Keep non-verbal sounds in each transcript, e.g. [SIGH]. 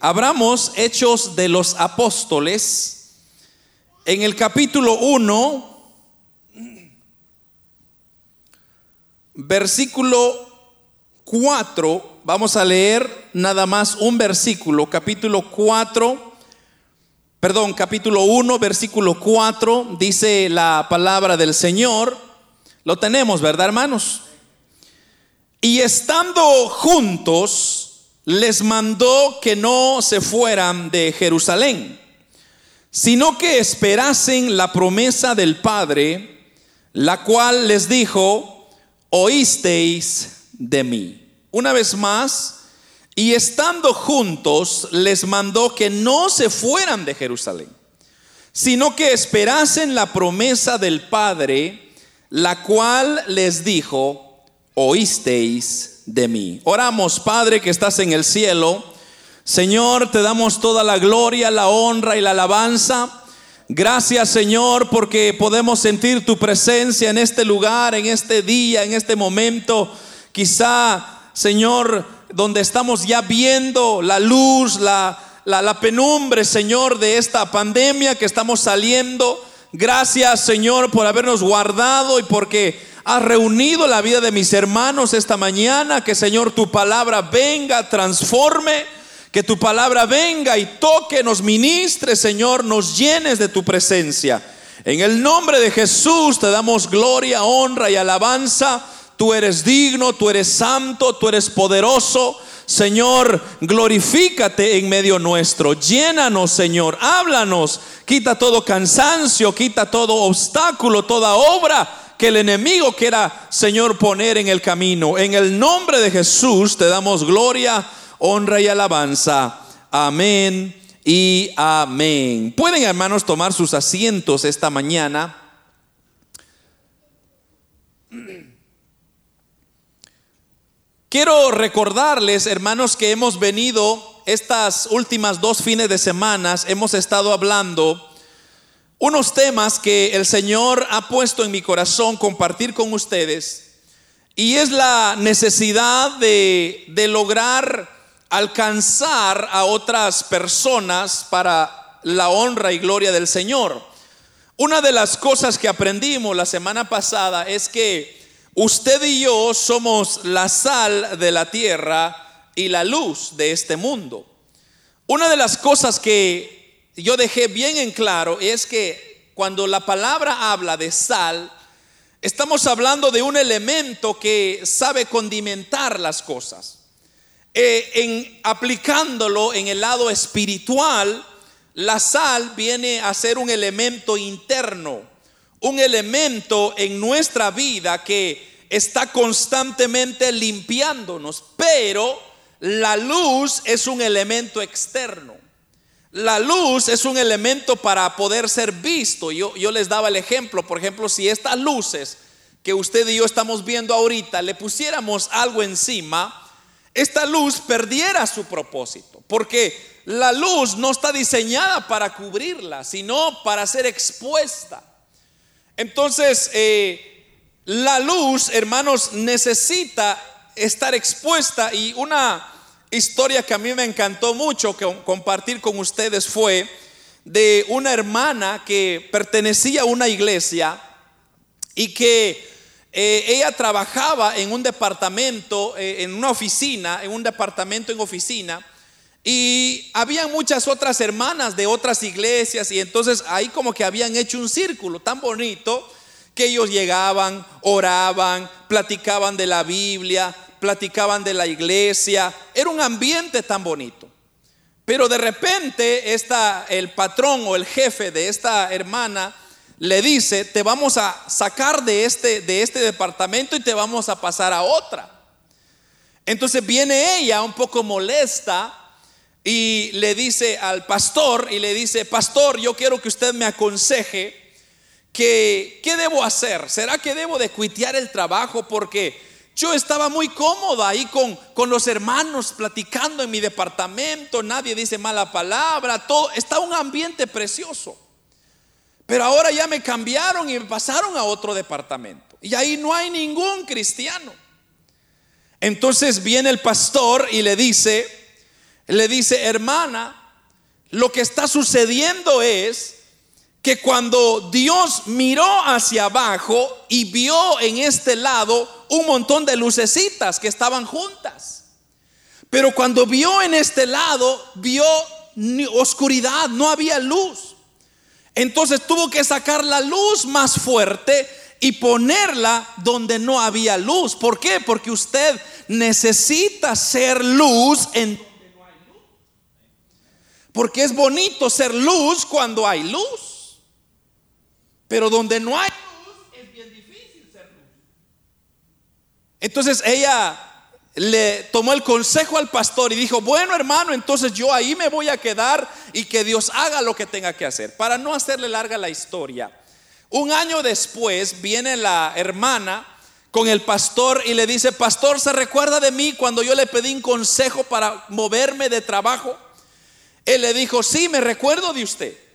abramos Hechos de los Apóstoles en el capítulo 1, versículo 4. Vamos a leer nada más un versículo, capítulo 4, perdón, capítulo 1, versículo 4, dice la palabra del Señor. Lo tenemos, ¿verdad, hermanos? Y estando juntos, les mandó que no se fueran de Jerusalén, sino que esperasen la promesa del Padre, la cual les dijo, oísteis de mí. Una vez más, y estando juntos, les mandó que no se fueran de Jerusalén, sino que esperasen la promesa del Padre, la cual les dijo, oísteis de mí. Oramos, Padre que estás en el cielo. Señor, te damos toda la gloria, la honra y la alabanza. Gracias Señor porque podemos sentir tu presencia en este lugar, en este día, en este momento. Quizá, Señor, donde estamos ya viendo la luz, la, la, la penumbre, Señor, de esta pandemia que estamos saliendo. Gracias Señor por habernos guardado y porque has reunido la vida de mis hermanos esta mañana. Que Señor tu palabra venga, transforme. Que tu palabra venga y toque, nos ministre, Señor, nos llenes de tu presencia. En el nombre de Jesús te damos gloria, honra y alabanza. Tú eres digno, tú eres santo, tú eres poderoso. Señor, glorifícate en medio nuestro. Llénanos, Señor. Háblanos. Quita todo cansancio, quita todo obstáculo, toda obra que el enemigo quiera, Señor, poner en el camino. En el nombre de Jesús te damos gloria, honra y alabanza. Amén y amén. Pueden, hermanos, tomar sus asientos esta mañana. Quiero recordarles, hermanos, que hemos venido estas últimas dos fines de semanas, hemos estado hablando unos temas que el Señor ha puesto en mi corazón compartir con ustedes y es la necesidad de, de lograr alcanzar a otras personas para la honra y gloria del Señor. Una de las cosas que aprendimos la semana pasada es que usted y yo somos la sal de la tierra y la luz de este mundo. Una de las cosas que yo dejé bien en claro es que cuando la palabra habla de sal, estamos hablando de un elemento que sabe condimentar las cosas. Eh, en aplicándolo en el lado espiritual, la sal viene a ser un elemento interno, un elemento en nuestra vida que está constantemente limpiándonos, pero la luz es un elemento externo. La luz es un elemento para poder ser visto. Yo, yo les daba el ejemplo, por ejemplo, si estas luces que usted y yo estamos viendo ahorita le pusiéramos algo encima, esta luz perdiera su propósito, porque la luz no está diseñada para cubrirla, sino para ser expuesta. Entonces, eh, la luz, hermanos, necesita estar expuesta y una historia que a mí me encantó mucho que compartir con ustedes fue de una hermana que pertenecía a una iglesia y que eh, ella trabajaba en un departamento, eh, en una oficina, en un departamento en oficina, y había muchas otras hermanas de otras iglesias, y entonces ahí como que habían hecho un círculo tan bonito que ellos llegaban, oraban, platicaban de la Biblia, platicaban de la iglesia, era un ambiente tan bonito. Pero de repente el patrón o el jefe de esta hermana le dice, te vamos a sacar de este, de este departamento y te vamos a pasar a otra. Entonces viene ella un poco molesta y le dice al pastor y le dice, pastor, yo quiero que usted me aconseje que, ¿qué debo hacer? ¿Será que debo de cuitear el trabajo porque yo estaba muy cómoda ahí con, con los hermanos platicando en mi departamento, nadie dice mala palabra, todo, está un ambiente precioso. Pero ahora ya me cambiaron y me pasaron a otro departamento. Y ahí no hay ningún cristiano. Entonces viene el pastor y le dice, le dice, hermana, lo que está sucediendo es que cuando Dios miró hacia abajo y vio en este lado un montón de lucecitas que estaban juntas, pero cuando vio en este lado, vio oscuridad, no había luz. Entonces tuvo que sacar la luz más fuerte y ponerla donde no había luz. ¿Por qué? Porque usted necesita ser luz en. Porque es bonito ser luz cuando hay luz. Pero donde no hay luz es bien difícil ser luz. Entonces ella le tomó el consejo al pastor y dijo, bueno hermano, entonces yo ahí me voy a quedar y que Dios haga lo que tenga que hacer. Para no hacerle larga la historia, un año después viene la hermana con el pastor y le dice, pastor, ¿se recuerda de mí cuando yo le pedí un consejo para moverme de trabajo? Él le dijo, sí, me recuerdo de usted.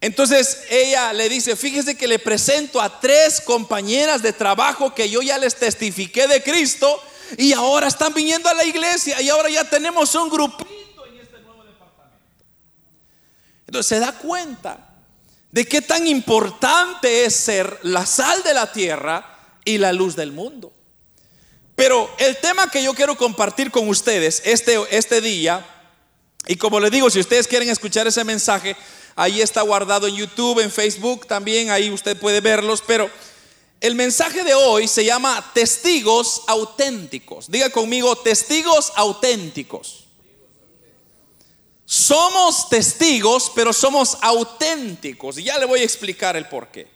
Entonces ella le dice, fíjese que le presento a tres compañeras de trabajo que yo ya les testifiqué de Cristo y ahora están viniendo a la iglesia y ahora ya tenemos un grupito en este nuevo departamento. Entonces se da cuenta de qué tan importante es ser la sal de la tierra y la luz del mundo. Pero el tema que yo quiero compartir con ustedes este, este día, y como les digo, si ustedes quieren escuchar ese mensaje, ahí está guardado en YouTube, en Facebook también, ahí usted puede verlos, pero el mensaje de hoy se llama testigos auténticos. Diga conmigo, testigos auténticos. Somos testigos, pero somos auténticos. Y ya le voy a explicar el por qué.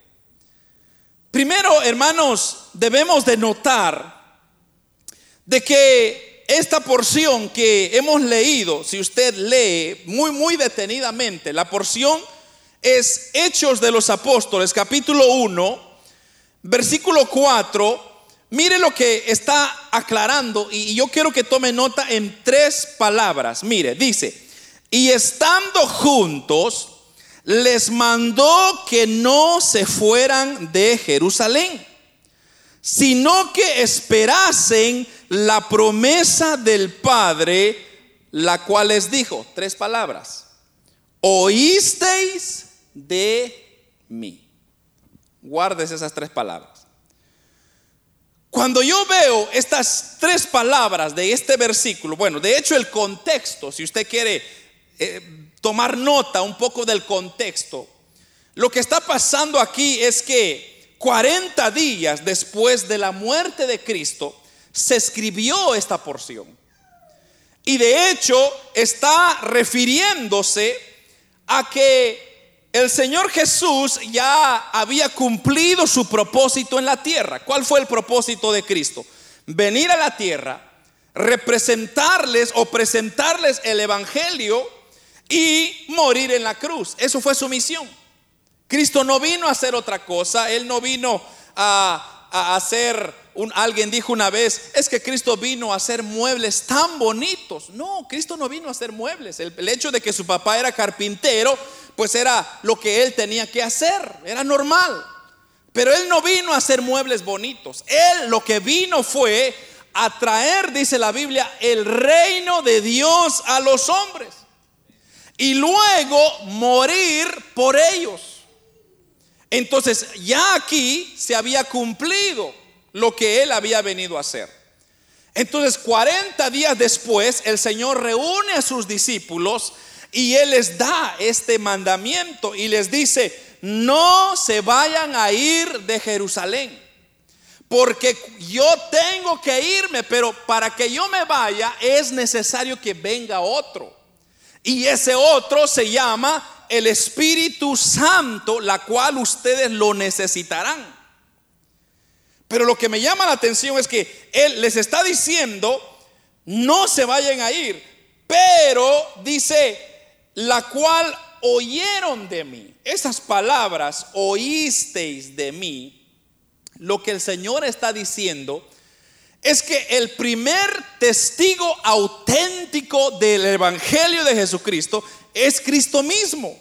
Primero, hermanos, debemos de notar de que esta porción que hemos leído, si usted lee muy, muy detenidamente, la porción es Hechos de los Apóstoles, capítulo 1, versículo 4. Mire lo que está aclarando y yo quiero que tome nota en tres palabras. Mire, dice, y estando juntos, les mandó que no se fueran de Jerusalén, sino que esperasen la promesa del Padre, la cual les dijo, tres palabras, oísteis de mí. Guardes esas tres palabras. Cuando yo veo estas tres palabras de este versículo, bueno, de hecho el contexto, si usted quiere eh, tomar nota un poco del contexto. Lo que está pasando aquí es que 40 días después de la muerte de Cristo se escribió esta porción. Y de hecho está refiriéndose a que el Señor Jesús ya había cumplido su propósito en la tierra. ¿Cuál fue el propósito de Cristo? Venir a la tierra, representarles o presentarles el Evangelio y morir en la cruz. Eso fue su misión. Cristo no vino a hacer otra cosa, Él no vino a, hacer, alguien dijo una vez, es que Cristo vino a hacer muebles tan bonitos. No, Cristo no vino a hacer muebles. El, el hecho de que su papá era carpintero, pues era lo que Él tenía que hacer, era normal. Pero Él no vino a hacer muebles bonitos. Él lo que vino fue a traer, dice la Biblia, el reino de Dios a los hombres y luego morir por ellos. Entonces ya aquí se había cumplido lo que él había venido a hacer. Entonces 40 días después el Señor reúne a sus discípulos y él les da este mandamiento y les dice, no se vayan a ir de Jerusalén. Porque yo tengo que irme, pero para que yo me vaya es necesario que venga otro. Y ese otro se llama el Espíritu Santo, la cual ustedes lo necesitarán. Pero lo que me llama la atención es que Él les está diciendo, no se vayan a ir, pero dice, la cual oyeron de mí. Esas palabras, oísteis de mí, lo que el Señor está diciendo es que el primer testigo auténtico del Evangelio de Jesucristo es Cristo mismo.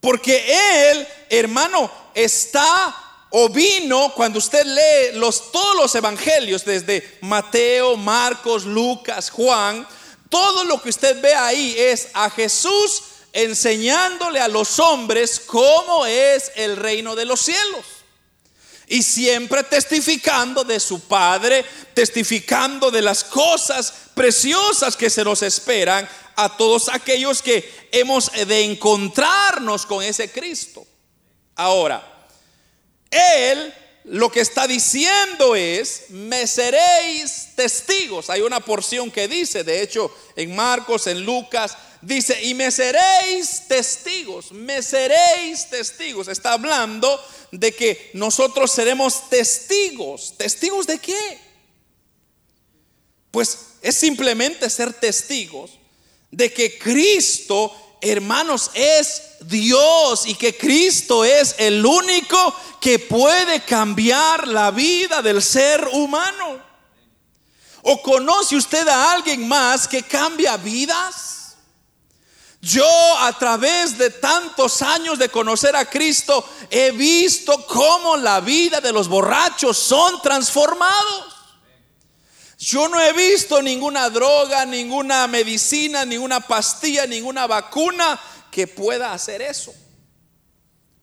Porque Él, hermano, está o vino, cuando usted lee los, todos los evangelios, desde Mateo, Marcos, Lucas, Juan, todo lo que usted ve ahí es a Jesús enseñándole a los hombres cómo es el reino de los cielos. Y siempre testificando de su Padre, testificando de las cosas preciosas que se nos esperan a todos aquellos que hemos de encontrarnos con ese Cristo. Ahora, Él lo que está diciendo es, me seréis testigos. Hay una porción que dice, de hecho, en Marcos, en Lucas, dice, y me seréis testigos, me seréis testigos. Está hablando de que nosotros seremos testigos. ¿Testigos de qué? Pues es simplemente ser testigos de que Cristo, hermanos, es Dios y que Cristo es el único que puede cambiar la vida del ser humano. ¿O conoce usted a alguien más que cambia vidas? Yo a través de tantos años de conocer a Cristo he visto cómo la vida de los borrachos son transformados. Yo no he visto ninguna droga, ninguna medicina, ninguna pastilla, ninguna vacuna que pueda hacer eso.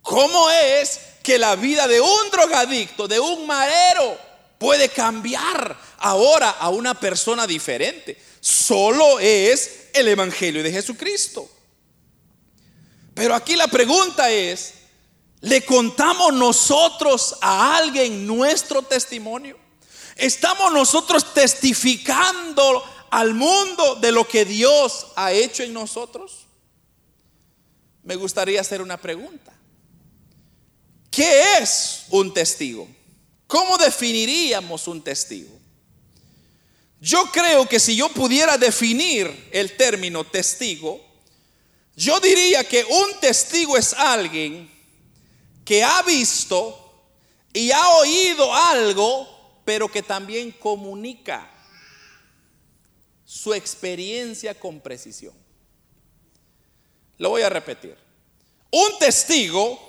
¿Cómo es que la vida de un drogadicto, de un marero, puede cambiar ahora a una persona diferente? Solo es el Evangelio de Jesucristo. Pero aquí la pregunta es, ¿le contamos nosotros a alguien nuestro testimonio? ¿Estamos nosotros testificando al mundo de lo que Dios ha hecho en nosotros? Me gustaría hacer una pregunta. ¿Qué es un testigo? ¿Cómo definiríamos un testigo? Yo creo que si yo pudiera definir el término testigo, yo diría que un testigo es alguien que ha visto y ha oído algo, pero que también comunica su experiencia con precisión. Lo voy a repetir. Un testigo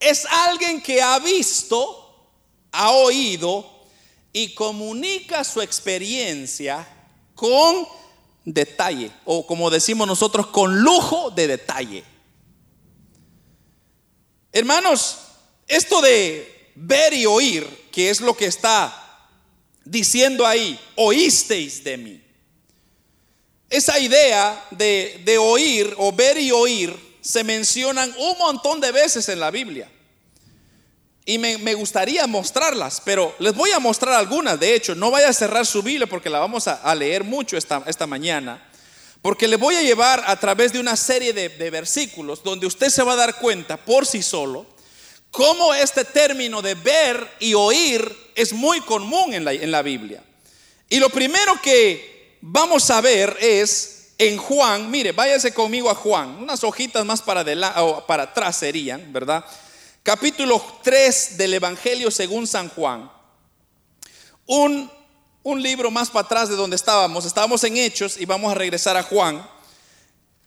es alguien que ha visto, ha oído y comunica su experiencia con detalle, o como decimos nosotros, con lujo de detalle. Hermanos, esto de ver y oír, que es lo que está diciendo ahí, oísteis de mí. Esa idea de, de oír o ver y oír se mencionan un montón de veces en la Biblia. Y me, gustaría mostrarlas, pero les voy a mostrar algunas. De hecho, no vaya a cerrar su Biblia porque la vamos a, leer mucho esta, esta, mañana. Porque le voy a llevar a través de una serie de, versículos donde usted se va a dar cuenta por sí solo cómo este término de ver y oír es muy común en la, la Biblia. Y lo primero que vamos a ver es en Juan, mire, váyase conmigo a Juan, unas hojitas más para, para atrás serían, ¿verdad? capítulo 3 del Evangelio según San Juan. Un libro más para atrás de donde estábamos. Estábamos en Hechos y vamos a regresar a Juan.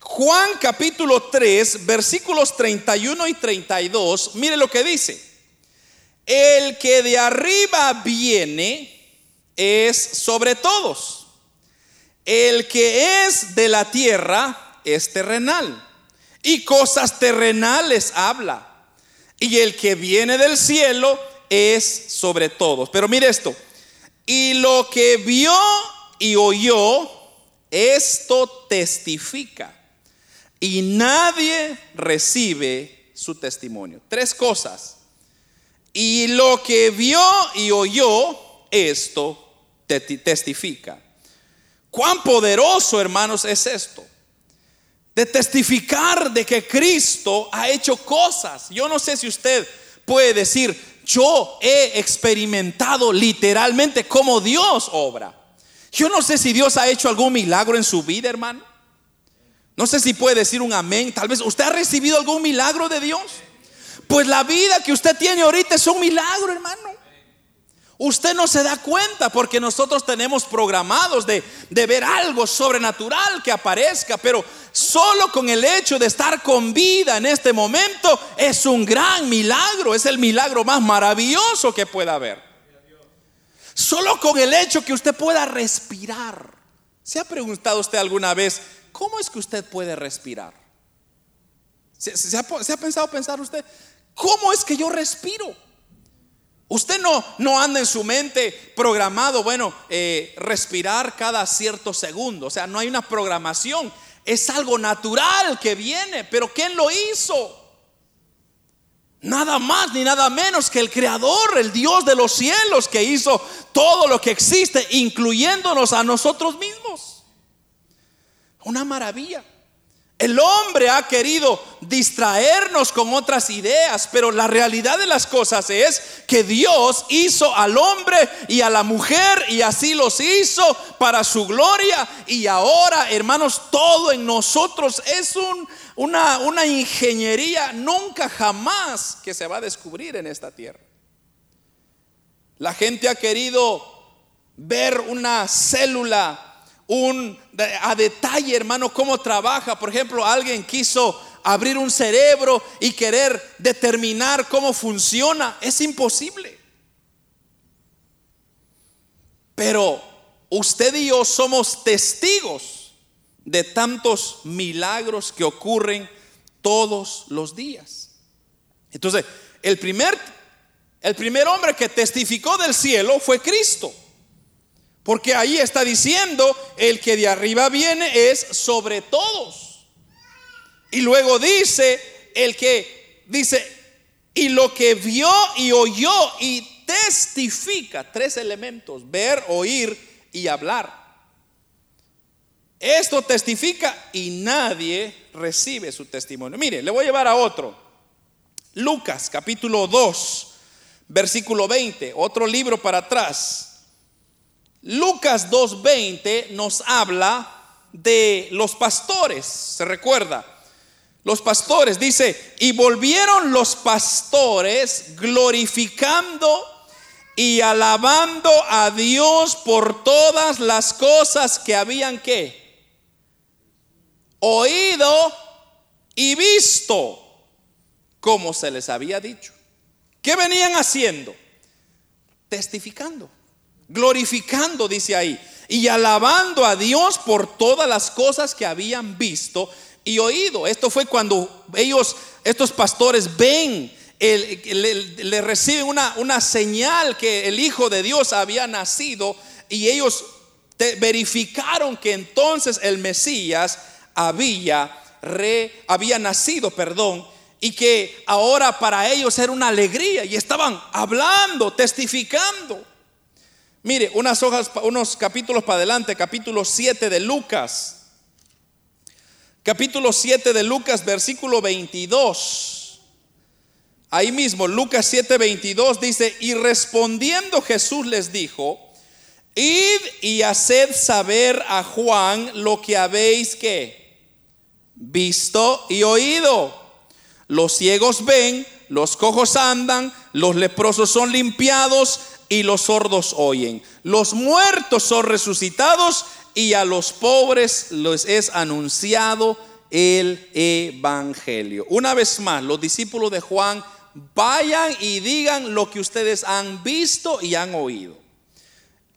Juan capítulo 3, versículos 31 y 32. Mire lo que dice. El que de arriba viene es sobre todos. El que es de la tierra es terrenal. Y cosas terrenales habla y el que viene del cielo es sobre todos. Pero mire esto. Y lo que vio y oyó, esto testifica. Y nadie recibe su testimonio. Tres cosas. Y lo que vio y oyó, esto testifica. Cuán poderoso, hermanos, es esto de testificar de que Cristo ha hecho cosas. Yo no sé si usted puede decir, yo he experimentado literalmente cómo Dios obra. Yo no sé si Dios ha hecho algún milagro en su vida, hermano. No sé si puede decir un amén. Tal vez usted ha recibido algún milagro de Dios. Pues la vida que usted tiene ahorita es un milagro, hermano. Usted no se da cuenta porque nosotros tenemos programados de, ver algo sobrenatural que aparezca, pero solo con el hecho de estar con vida en este momento es un gran milagro, es el milagro más maravilloso que pueda haber. Solo con el hecho que usted pueda respirar ¿Se ha preguntado usted alguna vez cómo es que usted puede respirar? ¿Se, ha, pensado pensar usted cómo es que yo respiro? Usted no, no anda en su mente programado, bueno, eh, respirar cada cierto segundo. O sea, no hay una programación. Es algo natural que viene. Pero ¿quién lo hizo? Nada más ni nada menos que el Creador, el Dios de los cielos, que hizo todo lo que existe, incluyéndonos a nosotros mismos. Una maravilla. El hombre ha querido distraernos con otras ideas, pero la realidad de las cosas es que Dios hizo al hombre y a la mujer y así los hizo para su gloria. Y ahora, hermanos, todo en nosotros es una, una ingeniería nunca jamás que se va a descubrir en esta tierra. La gente ha querido ver una célula un, a detalle, hermano, cómo trabaja. Por ejemplo, alguien quiso abrir un cerebro y querer determinar cómo funciona. Es imposible. Pero usted y yo somos testigos de tantos milagros que ocurren todos los días. Entonces, el primer, el primer hombre que testificó del cielo fue Cristo. Porque ahí está diciendo, el que de arriba viene es sobre todos. Y luego dice, el que dice, y lo que vio y oyó y testifica, tres elementos, ver, oír y hablar. Esto testifica y nadie recibe su testimonio. Mire, le voy a llevar a otro. Lucas capítulo 2, versículo 20, otro libro para atrás. Lucas 2.20 nos habla de los pastores, se recuerda. Los pastores, dice, y volvieron los pastores glorificando y alabando a Dios por todas las cosas que habían que oído y visto, como se les había dicho. ¿Qué venían haciendo? Testificando glorificando, dice ahí, y alabando a Dios por todas las cosas que habían visto y oído. Esto fue cuando ellos, estos pastores, ven, le, reciben una, una señal que el Hijo de Dios había nacido y ellos verificaron que entonces el Mesías había, re, había nacido, perdón, y que ahora para ellos era una alegría y estaban hablando, testificando. Mire, unas hojas, unos capítulos para adelante, capítulo 7 de Lucas. Capítulo 7 de Lucas, versículo 22. Ahí mismo, Lucas 7, 22 dice, y respondiendo Jesús les dijo, id y haced saber a Juan lo que habéis que visto y oído. Los ciegos ven, los cojos andan, los leprosos son limpiados y los sordos oyen. Los muertos son resucitados y a los pobres les es anunciado el Evangelio. Una vez más, los discípulos de Juan, vayan y digan lo que ustedes han visto y han oído.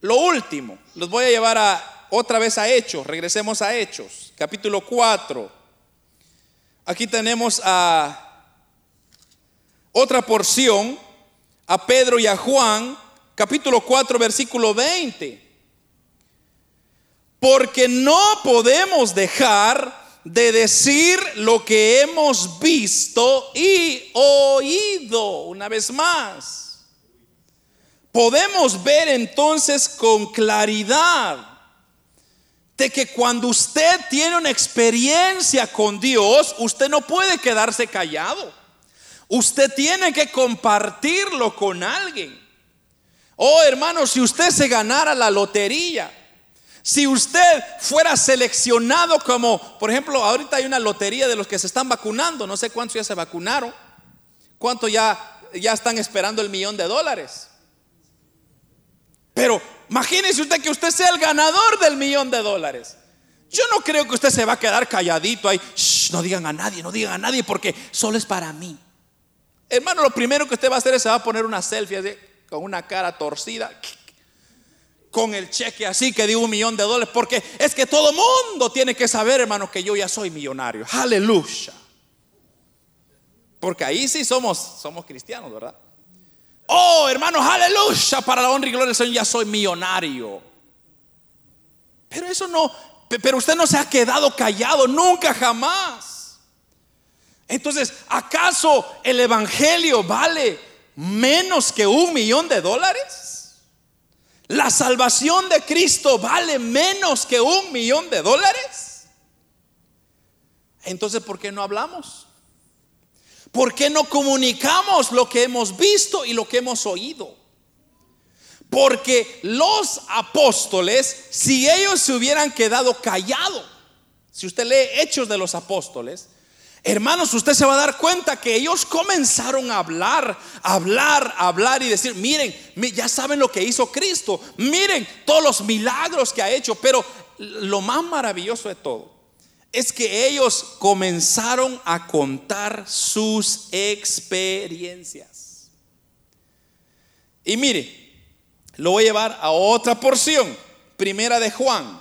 Lo último, los voy a llevar a, otra vez a Hechos, regresemos a Hechos, capítulo 4. Aquí tenemos a otra porción, a Pedro y a Juan capítulo 4, versículo 20. Porque no podemos dejar de decir lo que hemos visto y oído una vez más. Podemos ver entonces con claridad de que cuando usted tiene una experiencia con Dios, usted no puede quedarse callado. Usted tiene que compartirlo con alguien. Oh hermano, si usted se ganara la lotería, si usted fuera seleccionado como, por ejemplo, ahorita hay una lotería de los que se están vacunando, no sé cuántos ya se vacunaron, cuántos ya, ya están esperando el millón de dólares. Pero imagínese usted que usted sea el ganador del millón de dólares. Yo no creo que usted se va a quedar calladito ahí. no digan a nadie, no digan a nadie porque solo es para mí. Hermano, lo primero que usted va a hacer es se va a poner una selfie con una cara torcida. con el cheque así que dio un millón de dólares, porque es que todo mundo tiene que saber, hermano, que yo ya soy millonario. Aleluya. Porque ahí sí somos, somos cristianos, ¿verdad? Oh, hermanos, aleluya, para la honra y gloria del Señor ya soy millonario. Pero eso no, pero usted no se ha quedado callado nunca jamás. Entonces, ¿acaso el Evangelio vale menos que un millón de dólares? ¿La salvación de Cristo vale menos que un millón de dólares? Entonces, ¿por qué no hablamos? ¿Por qué no comunicamos lo que hemos visto y lo que hemos oído? Porque los apóstoles, si ellos se hubieran quedado callados, si usted lee Hechos de los Apóstoles, hermanos, usted se va a dar cuenta que ellos comenzaron a hablar, hablar, hablar y decir, miren, ya saben lo que hizo Cristo, miren todos los milagros que ha hecho, pero lo más maravilloso de todo es que ellos comenzaron a contar sus experiencias. Y mire, lo voy a llevar a otra porción, primera de Juan,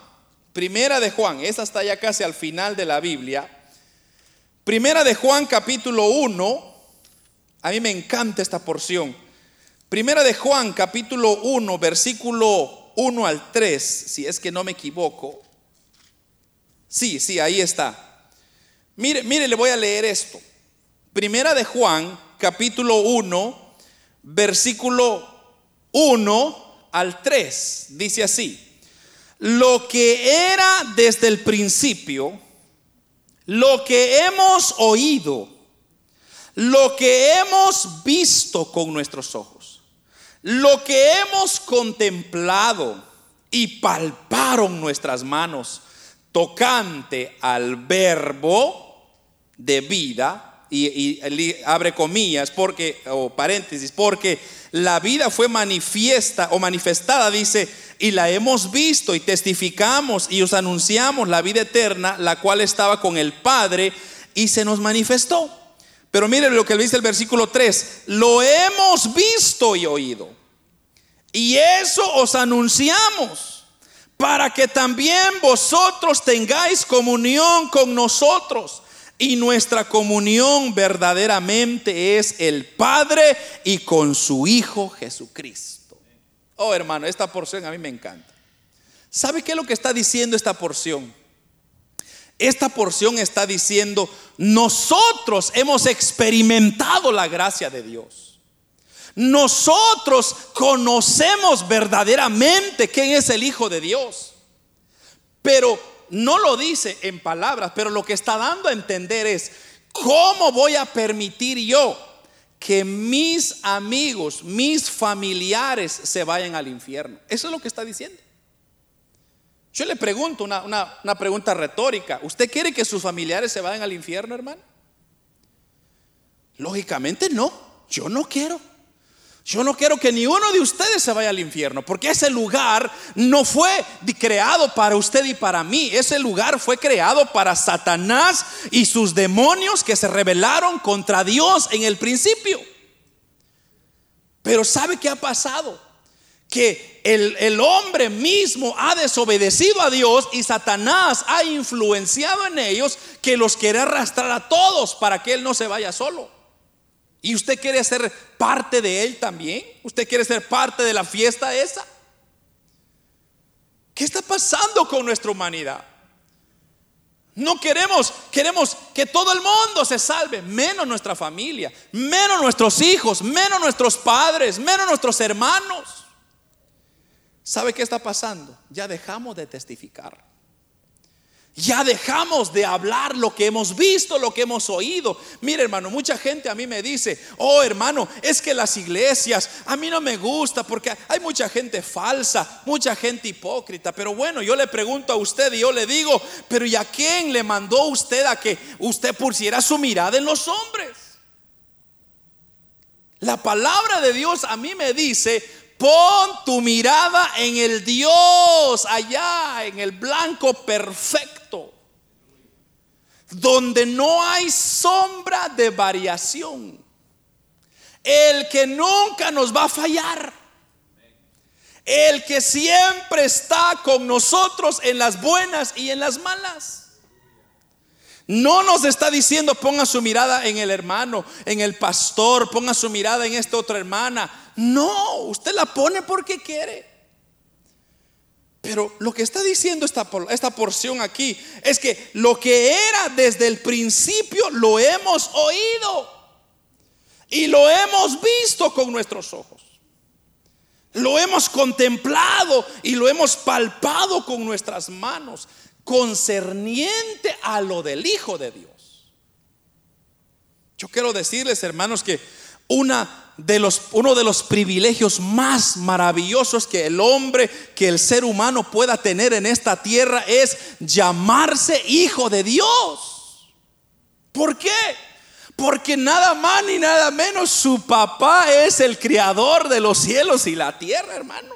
primera de Juan, esa está ya casi al final de la Biblia. Primera de Juan capítulo 1, a mí me encanta esta porción. Primera de Juan capítulo 1, versículo 1 al 3, si es que no me equivoco. Sí, sí, ahí está. Mire, mire, le voy a leer esto. Primera de Juan, capítulo 1, versículo 1 al 3. Dice así, lo que era desde el principio, lo que hemos oído, lo que hemos visto con nuestros ojos, lo que hemos contemplado y palparon nuestras manos tocante al verbo de vida, y, abre comillas, porque, o paréntesis, porque la vida fue manifiesta o manifestada, dice, y la hemos visto y testificamos y os anunciamos la vida eterna, la cual estaba con el Padre y se nos manifestó. Pero miren lo que dice el versículo 3, lo hemos visto y oído. Y eso os anunciamos para que también vosotros tengáis comunión con nosotros. Y nuestra comunión verdaderamente es el Padre y con su Hijo Jesucristo. Oh hermano, esta porción a mí me encanta. ¿Sabe qué es lo que está diciendo esta porción? Esta porción está diciendo, nosotros hemos experimentado la gracia de Dios. Nosotros conocemos verdaderamente quién es el Hijo de Dios. Pero no lo dice en palabras, pero lo que está dando a entender es, ¿cómo voy a permitir yo que mis amigos, mis familiares se vayan al infierno? Eso es lo que está diciendo. Yo le pregunto una, una pregunta retórica. ¿Usted quiere que sus familiares se vayan al infierno, hermano? Lógicamente no. Yo no quiero. Yo no quiero que ni uno de ustedes se vaya al infierno, porque ese lugar no fue creado para usted y para mí. Ese lugar fue creado para Satanás y sus demonios que se rebelaron contra Dios en el principio. Pero ¿sabe qué ha pasado? Que el, el hombre mismo ha desobedecido a Dios y Satanás ha influenciado en ellos que los quiere arrastrar a todos para que él no se vaya solo. ¿Y usted quiere ser parte de él también? ¿Usted quiere ser parte de la fiesta esa? ¿Qué está pasando con nuestra humanidad? No queremos, queremos que todo el mundo se salve, menos nuestra familia, menos nuestros hijos, menos nuestros padres, menos nuestros hermanos. ¿Sabe qué está pasando? Ya dejamos de testificar. Ya dejamos de hablar lo que hemos visto, lo que hemos oído. Mire, hermano, mucha gente a mí me dice, oh, hermano, es que las iglesias a mí no me gusta porque hay mucha gente falsa, mucha gente hipócrita. Pero bueno, yo le pregunto a usted y yo le digo, pero ¿y a quién le mandó usted a que usted pusiera su mirada en los hombres? La palabra de Dios a mí me dice, Pon tu mirada en el Dios allá, en el blanco perfecto, donde no hay sombra de variación. El que nunca nos va a fallar. el que siempre está con nosotros en las buenas y en las malas. No nos está diciendo ponga su mirada en el hermano, en el pastor, ponga su mirada en esta otra hermana. No, usted la pone porque quiere. Pero lo que está diciendo esta, esta porción aquí es que lo que era desde el principio lo hemos oído y lo hemos visto con nuestros ojos. Lo hemos contemplado y lo hemos palpado con nuestras manos concerniente a lo del Hijo de Dios. Yo quiero decirles, hermanos, que una de los, uno de los privilegios más maravillosos que el hombre, que el ser humano pueda tener en esta tierra es llamarse hijo de Dios. ¿Por qué? Porque nada más ni nada menos su papá es el creador de los cielos y la tierra, hermano.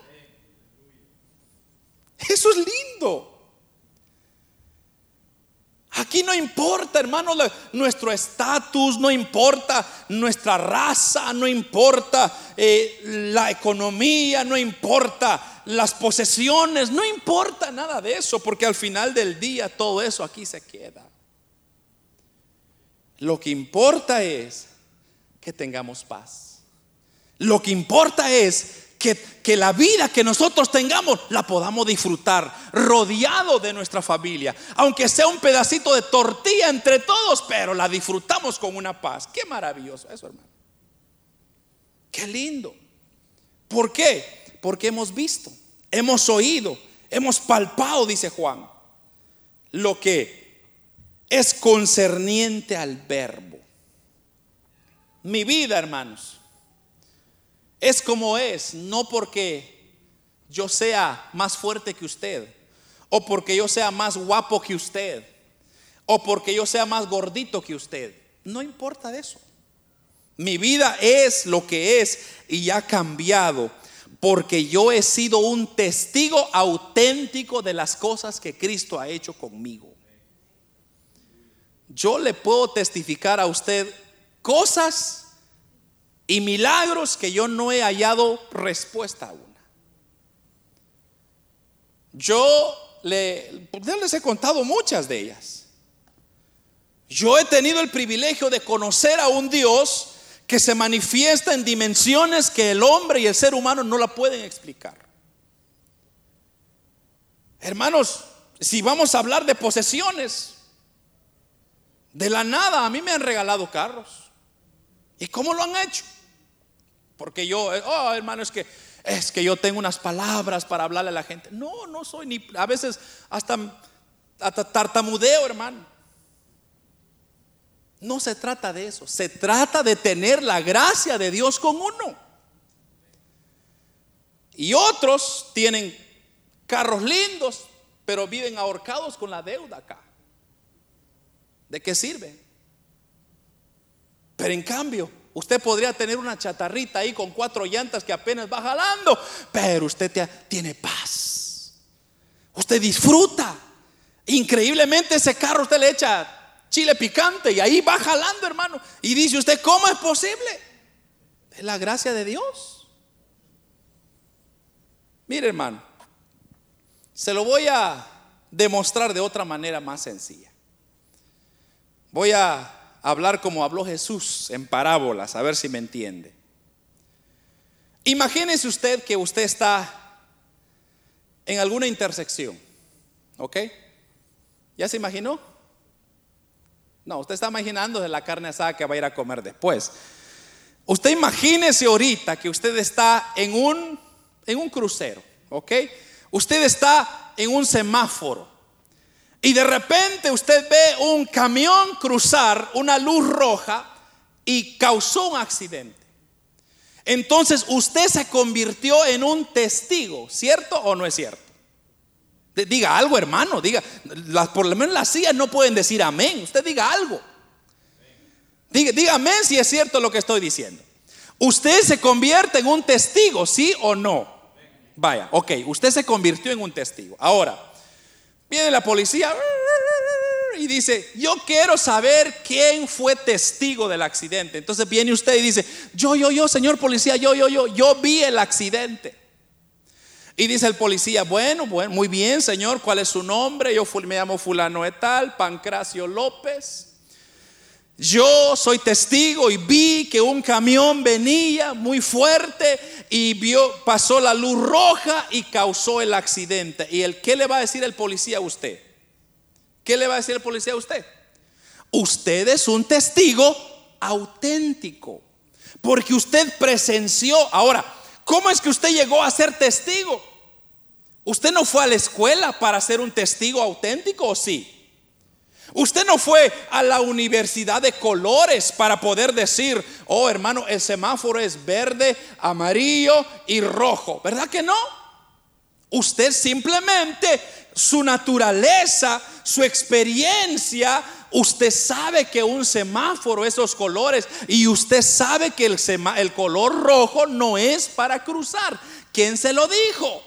Eso es lindo. Aquí no importa, hermano, nuestro estatus, no importa nuestra raza, no importa eh, la economía, no importa las posesiones, no importa nada de eso, porque al final del día todo eso aquí se queda. Lo que importa es que tengamos paz. Lo que importa es que, la vida que nosotros tengamos la podamos disfrutar rodeado de nuestra familia. Aunque sea un pedacito de tortilla entre todos, pero la disfrutamos con una paz. Qué maravilloso eso, hermano. Qué lindo. ¿Por qué? Porque hemos visto, hemos oído, hemos palpado, dice Juan, lo que es concerniente al verbo. Mi vida, hermanos es como es, no porque yo sea más fuerte que usted, o porque yo sea más guapo que usted, o porque yo sea más gordito que usted. No importa eso. Mi vida es lo que es y ha cambiado porque yo he sido un testigo auténtico de las cosas que Cristo ha hecho conmigo. Yo le puedo testificar a usted cosas y milagros que yo no he hallado respuesta a una. Yo le, les he contado muchas de ellas. Yo he tenido el privilegio de conocer a un Dios que se manifiesta en dimensiones que el hombre y el ser humano no la pueden explicar. Hermanos, si vamos a hablar de posesiones, de la nada a mí me han regalado carros. ¿Y cómo lo han hecho? Porque yo, eh, oh hermano, es que es que yo tengo unas palabras para hablarle a la gente. No, no soy ni a veces hasta, hasta tartamudeo, hermano. No se trata de eso, se trata de tener la gracia de Dios con uno. Y otros tienen carros lindos, pero viven ahorcados con la deuda acá. ¿De qué sirve? Pero en cambio, Usted podría tener una chatarrita ahí con cuatro llantas que apenas va jalando, pero usted tiene paz. Usted disfruta. Increíblemente ese carro usted le echa chile picante y ahí va jalando, hermano. Y dice usted, ¿cómo es posible? Es la gracia de Dios. Mire, hermano, se lo voy a demostrar de otra manera más sencilla. Voy a hablar como habló Jesús en parábolas, a ver si me entiende. Imagínese usted que usted está en alguna intersección, ¿ok? ¿Ya se imaginó? No, usted está imaginando de la carne asada que va a ir a comer después. Usted imagínese ahorita que usted está en un, en un crucero, ¿ok? Usted está en un semáforo y de repente usted ve un camión cruzar una luz roja y causó un accidente. Entonces usted se convirtió en un testigo, ¿cierto o no es cierto? Diga algo, hermano, diga, por lo menos las sillas no pueden decir amén, usted diga algo. Diga, diga amén si es cierto lo que estoy diciendo. Usted se convierte en un testigo, ¿sí o no? Vaya, ok, usted se convirtió en un testigo. Ahora, Viene la policía y dice, yo quiero saber quién fue testigo del accidente. Entonces viene usted y dice, yo, yo, yo, señor policía, yo, yo, yo, yo vi el accidente. Y dice el policía, bueno, bueno, muy bien, señor, ¿cuál es su nombre? Yo me llamo fulano de tal, Pancracio López. Yo soy testigo y vi que un camión venía muy fuerte y vio, pasó la luz roja y causó el accidente. ¿Y el qué le va a decir el policía a usted? ¿Qué le va a decir el policía a usted? Usted es un testigo auténtico, porque usted presenció. Ahora, ¿cómo es que usted llegó a ser testigo? ¿Usted no fue a la escuela para ser un testigo auténtico o sí? Usted no fue a la universidad de colores para poder decir, oh hermano, el semáforo es verde, amarillo y rojo. ¿Verdad que no? Usted simplemente, su naturaleza, su experiencia, usted sabe que un semáforo, esos colores, y usted sabe que el, color rojo no es para cruzar. ¿Quién se lo dijo?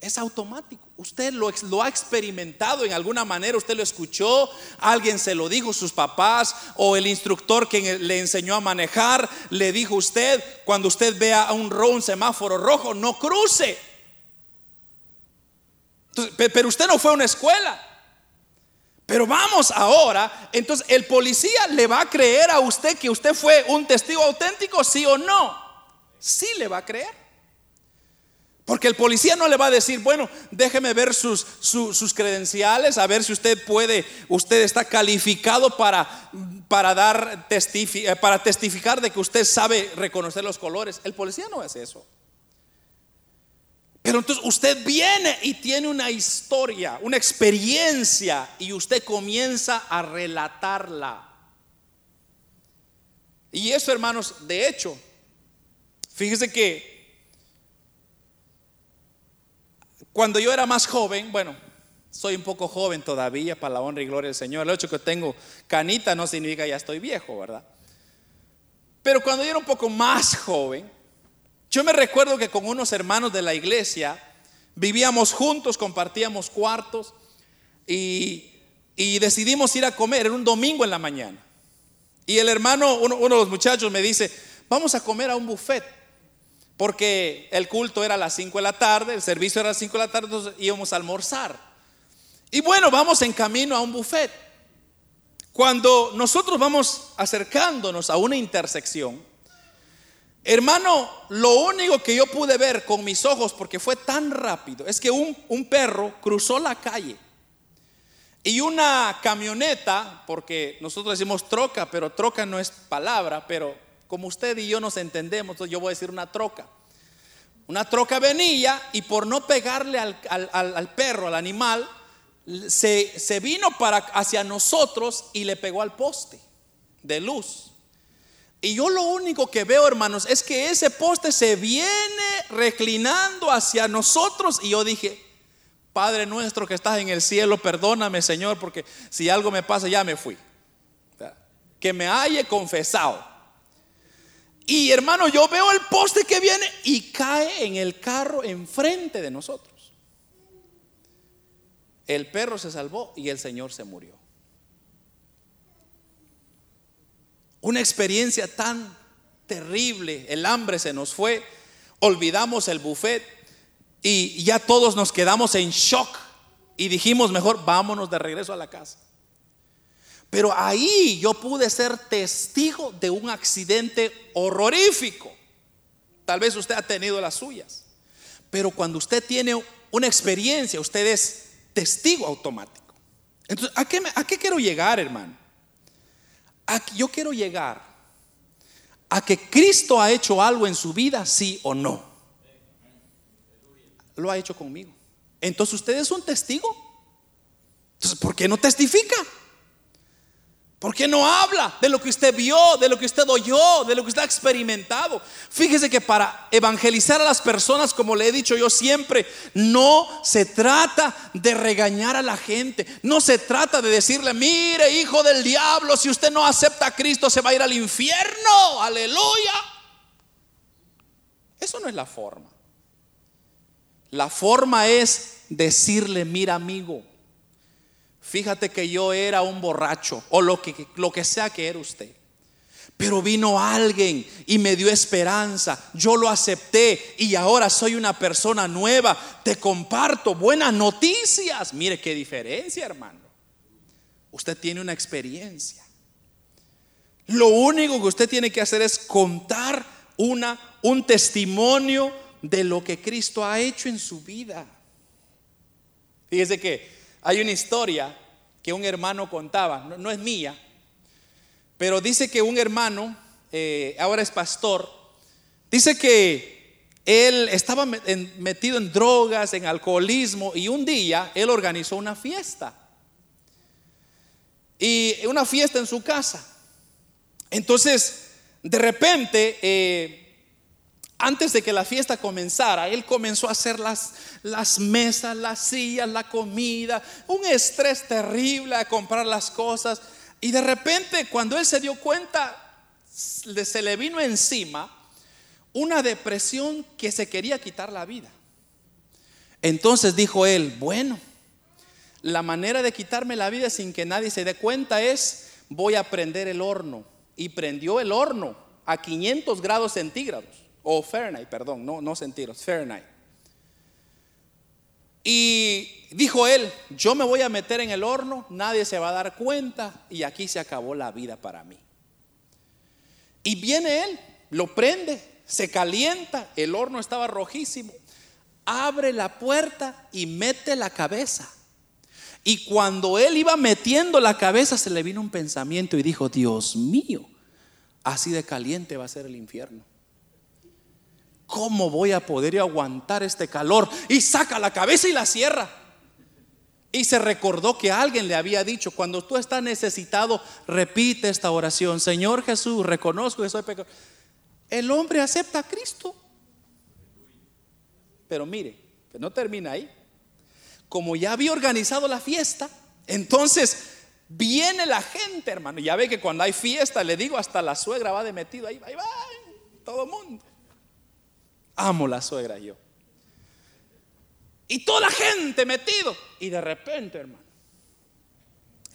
Es automático. Usted lo, ha experimentado en alguna manera, usted lo escuchó, alguien se lo dijo, sus papás o el instructor que le enseñó a manejar, le dijo usted, cuando usted vea a un, un semáforo rojo, no cruce. pero usted no fue a una escuela. Pero vamos ahora, entonces el policía le va a creer a usted que usted fue un testigo auténtico, sí o no. Sí le va a creer. Porque el policía no le va a decir, bueno, déjeme ver sus, sus, credenciales, a ver si usted puede, usted está calificado para, para, dar eh, para testificar de que usted sabe reconocer los colores. El policía no hace eso. Pero entonces usted viene y tiene una historia, una experiencia, y usted comienza a relatarla. Y eso, hermanos, de hecho, fíjese que Cuando yo era más joven, bueno, soy un poco joven todavía para la honra y gloria del Señor. El hecho que tengo canita no significa ya estoy viejo, ¿verdad? Pero cuando yo era un poco más joven, yo me recuerdo que con unos hermanos de la iglesia vivíamos juntos, compartíamos cuartos y, decidimos ir a comer. Era un domingo en la mañana. Y el hermano, uno, uno de los muchachos me dice, vamos a comer a un buffet porque el culto era a las 5 de la tarde, el servicio era a las 5 de la tarde, entonces íbamos a almorzar. Y bueno, vamos en camino a un buffet. Cuando nosotros vamos acercándonos a una intersección, hermano, lo único que yo pude ver con mis ojos, porque fue tan rápido, es que un, un perro cruzó la calle y una camioneta, porque nosotros decimos troca, pero troca no es palabra, pero como usted y yo nos entendemos, entonces yo voy a decir una troca. Una troca venía y por no pegarle al, perro, al animal, se, se, vino para hacia nosotros y le pegó al poste de luz. Y yo lo único que veo, hermanos, es que ese poste se viene reclinando hacia nosotros. Y yo dije, Padre nuestro que estás en el cielo, perdóname, Señor, porque si algo me pasa, ya me fui. Que me haya confesado. Y hermano, yo veo el poste que viene y cae en el carro enfrente de nosotros. El perro se salvó y el Señor se murió. Una experiencia tan terrible, el hambre se nos fue, olvidamos el buffet y ya todos nos quedamos en shock y dijimos mejor vámonos de regreso a la casa. Pero ahí yo pude ser testigo de un accidente horrorífico. Tal vez usted ha tenido las suyas. Pero cuando usted tiene una experiencia, usted es testigo automático. Entonces, ¿a qué, a quiero llegar, hermano? yo quiero llegar a que Cristo ha hecho algo en su vida, sí o no. Lo ha hecho conmigo. Entonces usted es un testigo. Entonces, ¿por qué no testifica? ¿Por qué no habla de lo que usted vio, de lo que usted oyó, de lo que usted ha experimentado? Fíjese que para evangelizar a las personas, como le he dicho yo siempre, no se trata de regañar a la gente, no se trata de decirle, mire hijo del diablo, si usted no acepta a Cristo se va a ir al infierno, aleluya. Eso no es la forma. La forma es decirle, mira amigo, Fíjate que yo era un borracho o lo que, lo que sea que era usted. Pero vino alguien y me dio esperanza. Yo lo acepté y ahora soy una persona nueva. Te comparto buenas noticias. Mire qué diferencia, hermano. Usted tiene una experiencia. Lo único que usted tiene que hacer es contar una, un testimonio de lo que Cristo ha hecho en su vida. Fíjese que hay una historia que un hermano contaba, no, es mía, pero dice que un hermano, eh, ahora es pastor, dice que él estaba metido en drogas, en alcoholismo, y un día él organizó una fiesta. Y una fiesta en su casa. Entonces, de repente, eh, antes de que la fiesta comenzara, él comenzó a hacer las, mesas, las sillas, la comida, un estrés terrible a comprar las cosas. Y de repente, cuando él se dio cuenta, se le vino encima una depresión que se quería quitar la vida. Entonces dijo él, bueno, la manera de quitarme la vida sin que nadie se dé cuenta es, voy a prender el horno. Y prendió el horno a 500 grados centígrados o Fahrenheit, perdón, no, no Fahrenheit. Y dijo él, yo me voy a meter en el horno, nadie se va a dar cuenta y aquí se acabó la vida para mí. Y viene él, lo prende, se calienta, el horno estaba rojísimo, abre la puerta y mete la cabeza. Y cuando él iba metiendo la cabeza se le vino un pensamiento y dijo, Dios mío, así de caliente va a ser el infierno. ¿Cómo voy a poder aguantar este calor? Y saca la cabeza y la cierra. Y se recordó que alguien le había dicho, cuando tú estás necesitado, repite esta oración, Señor Jesús, reconozco que soy pecador. El hombre acepta a Cristo. Pero mire, que no termina ahí. Como ya había organizado la fiesta, entonces viene la gente, hermano. Ya ve que cuando hay fiesta, le digo, hasta la suegra va de metido ahí, ahí va, todo el mundo. Amo la suegra yo. Y toda la gente metido. Y de repente, hermano,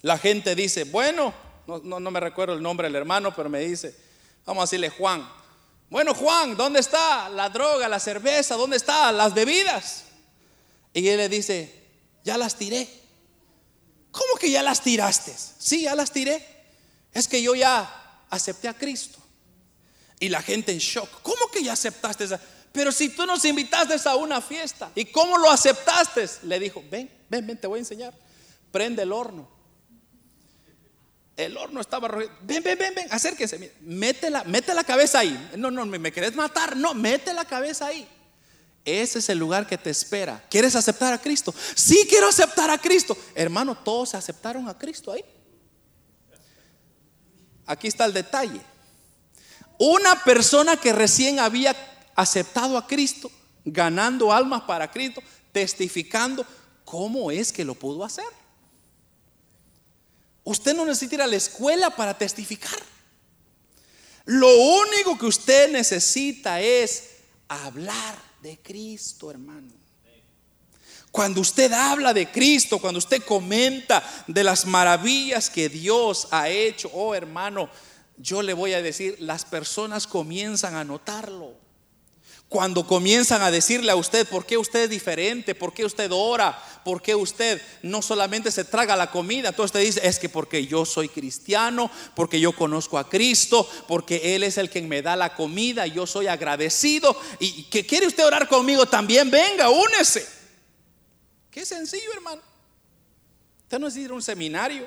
la gente dice, bueno, no, no, me recuerdo el nombre del hermano, pero me dice, vamos a decirle Juan. Bueno, Juan, ¿dónde está la droga, la cerveza? ¿Dónde están las bebidas? Y él le dice, ya las tiré. ¿Cómo que ya las tiraste? Sí, ya las tiré. Es que yo ya acepté a Cristo. Y la gente en shock. ¿Cómo que ya aceptaste? Esa? Pero si tú nos invitaste a una fiesta, ¿y cómo lo aceptaste? Le dijo, ven, ven, ven, te voy a enseñar. Prende el horno. El horno estaba. Ven, ven, ven, ven, acérquense. Mete la, la cabeza ahí. No, no, me, me querés matar. No, mete la cabeza ahí. Ese es el lugar que te espera. ¿Quieres aceptar a Cristo? Sí, quiero aceptar a Cristo. Hermano, todos aceptaron a Cristo ahí. Aquí está el detalle. Una persona que recién había aceptado a Cristo, ganando almas para Cristo, testificando, ¿cómo es que lo pudo hacer? Usted no necesita ir a la escuela para testificar. Lo único que usted necesita es hablar de Cristo, hermano. Cuando usted habla de Cristo, cuando usted comenta de las maravillas que Dios ha hecho, oh hermano, yo le voy a decir, las personas comienzan a notarlo. Cuando comienzan a decirle a usted por qué usted es diferente, por qué usted ora, por qué usted no solamente se traga la comida, entonces usted dice, es que porque yo soy cristiano, porque yo conozco a Cristo, porque Él es el que me da la comida, yo soy agradecido. Y que quiere usted orar conmigo también, venga, únese. Qué sencillo, hermano. Usted no es ir a un seminario